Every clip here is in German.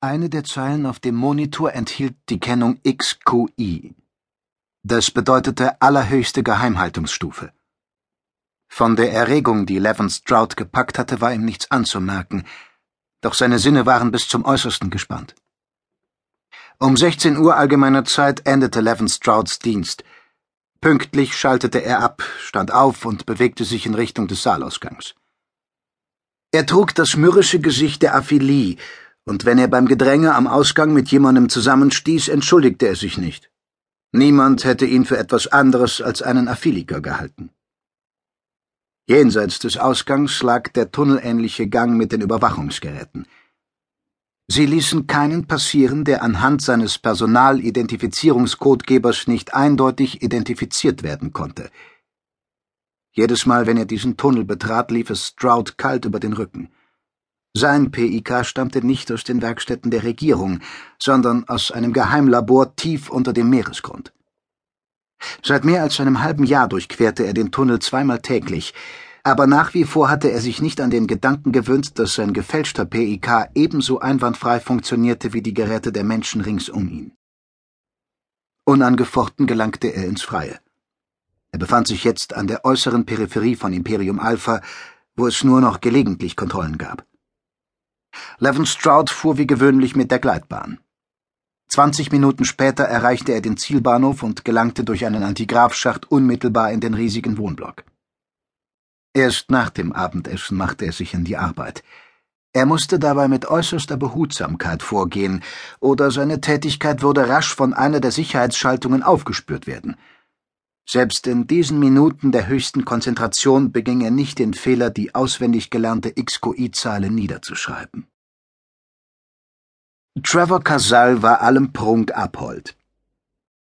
Eine der Zeilen auf dem Monitor enthielt die Kennung XQI. Das bedeutete allerhöchste Geheimhaltungsstufe. Von der Erregung, die Levin Stroud gepackt hatte, war ihm nichts anzumerken, doch seine Sinne waren bis zum Äußersten gespannt. Um 16 Uhr allgemeiner Zeit endete Levin Strouds Dienst. Pünktlich schaltete er ab, stand auf und bewegte sich in Richtung des Saalausgangs. Er trug das mürrische Gesicht der Aphilie, und wenn er beim Gedränge am Ausgang mit jemandem zusammenstieß, entschuldigte er sich nicht. Niemand hätte ihn für etwas anderes als einen Aphiliker gehalten. Jenseits des Ausgangs lag der tunnelähnliche Gang mit den Überwachungsgeräten. Sie ließen keinen passieren, der anhand seines Personalidentifizierungscodegebers nicht eindeutig identifiziert werden konnte. Jedes Mal, wenn er diesen Tunnel betrat, lief es Stroud kalt über den Rücken. Sein PIK stammte nicht aus den Werkstätten der Regierung, sondern aus einem Geheimlabor tief unter dem Meeresgrund. Seit mehr als einem halben Jahr durchquerte er den Tunnel zweimal täglich, aber nach wie vor hatte er sich nicht an den Gedanken gewöhnt, dass sein gefälschter PIK ebenso einwandfrei funktionierte wie die Geräte der Menschen rings um ihn. Unangefochten gelangte er ins Freie. Er befand sich jetzt an der äußeren Peripherie von Imperium Alpha, wo es nur noch gelegentlich Kontrollen gab. Levin Stroud fuhr wie gewöhnlich mit der Gleitbahn. Zwanzig Minuten später erreichte er den Zielbahnhof und gelangte durch einen Antigrafschacht unmittelbar in den riesigen Wohnblock. Erst nach dem Abendessen machte er sich an die Arbeit. Er musste dabei mit äußerster Behutsamkeit vorgehen, oder seine Tätigkeit würde rasch von einer der Sicherheitsschaltungen aufgespürt werden. Selbst in diesen Minuten der höchsten Konzentration beging er nicht den Fehler, die auswendig gelernte XQI-Zahl niederzuschreiben. Trevor Casal war allem Prunk abhold.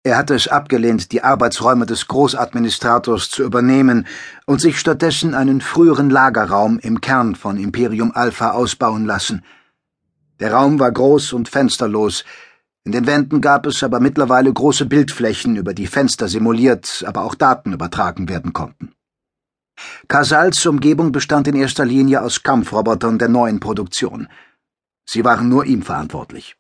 Er hatte es abgelehnt, die Arbeitsräume des Großadministrators zu übernehmen und sich stattdessen einen früheren Lagerraum im Kern von Imperium Alpha ausbauen lassen. Der Raum war groß und fensterlos, in den Wänden gab es aber mittlerweile große Bildflächen, über die Fenster simuliert, aber auch Daten übertragen werden konnten. Casals Umgebung bestand in erster Linie aus Kampfrobotern der neuen Produktion – Sie waren nur ihm verantwortlich.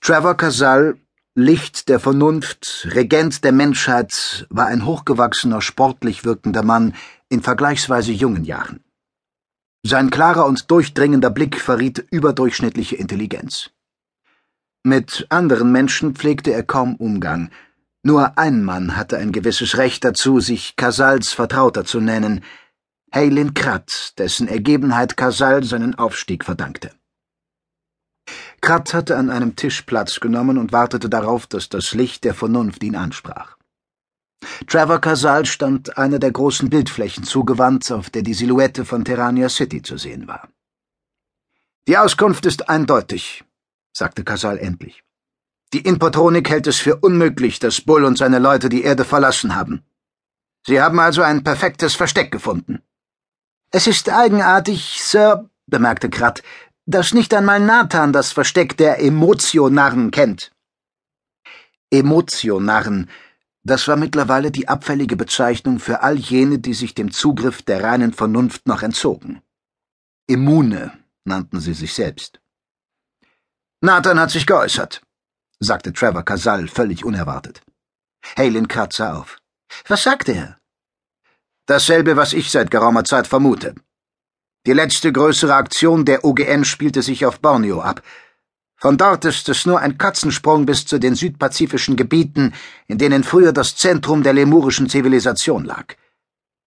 Trevor Casal, Licht der Vernunft, Regent der Menschheit, war ein hochgewachsener, sportlich wirkender Mann in vergleichsweise jungen Jahren. Sein klarer und durchdringender Blick verriet überdurchschnittliche Intelligenz. Mit anderen Menschen pflegte er kaum Umgang. Nur ein Mann hatte ein gewisses Recht dazu, sich Casals Vertrauter zu nennen – Heylin Kratt, dessen Ergebenheit Casal seinen Aufstieg verdankte. Kratt hatte an einem Tisch Platz genommen und wartete darauf, dass das Licht der Vernunft ihn ansprach. Trevor Casal stand einer der großen Bildflächen zugewandt, auf der die Silhouette von Terrania City zu sehen war. Die Auskunft ist eindeutig, sagte Casal endlich. Die Inpotronik hält es für unmöglich, dass Bull und seine Leute die Erde verlassen haben. Sie haben also ein perfektes Versteck gefunden. Es ist eigenartig, Sir, bemerkte Kratt, dass nicht einmal Nathan das Versteck der Emotionarren kennt. Emotionarren, das war mittlerweile die abfällige Bezeichnung für all jene, die sich dem Zugriff der reinen Vernunft noch entzogen. Immune nannten sie sich selbst. Nathan hat sich geäußert, sagte Trevor Casal völlig unerwartet. Halen Kratt sah auf. Was sagte er? Dasselbe, was ich seit geraumer Zeit vermute. Die letzte größere Aktion der OGN spielte sich auf Borneo ab. Von dort ist es nur ein Katzensprung bis zu den südpazifischen Gebieten, in denen früher das Zentrum der lemurischen Zivilisation lag.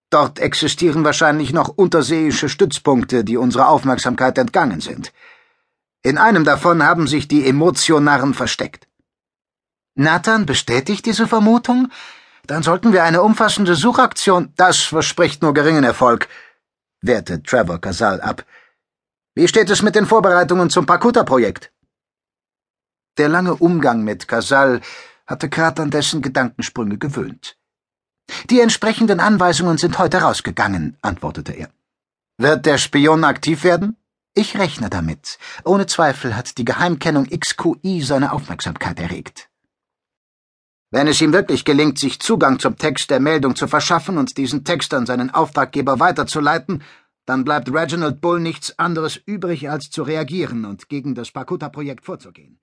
Dort existieren wahrscheinlich noch unterseeische Stützpunkte, die unserer Aufmerksamkeit entgangen sind. In einem davon haben sich die Emotionaren versteckt. Nathan bestätigt diese Vermutung? Dann sollten wir eine umfassende Suchaktion. Das verspricht nur geringen Erfolg, wehrte Trevor Casal ab. Wie steht es mit den Vorbereitungen zum Pakuta-Projekt? Der lange Umgang mit Casal hatte Krat an dessen Gedankensprünge gewöhnt. Die entsprechenden Anweisungen sind heute rausgegangen, antwortete er. Wird der Spion aktiv werden? Ich rechne damit. Ohne Zweifel hat die Geheimkennung XQI seine Aufmerksamkeit erregt. Wenn es ihm wirklich gelingt, sich Zugang zum Text der Meldung zu verschaffen und diesen Text an seinen Auftraggeber weiterzuleiten, Dann bleibt Reginald Bull nichts anderes übrig, als zu reagieren und gegen das Pakuta-Projekt vorzugehen.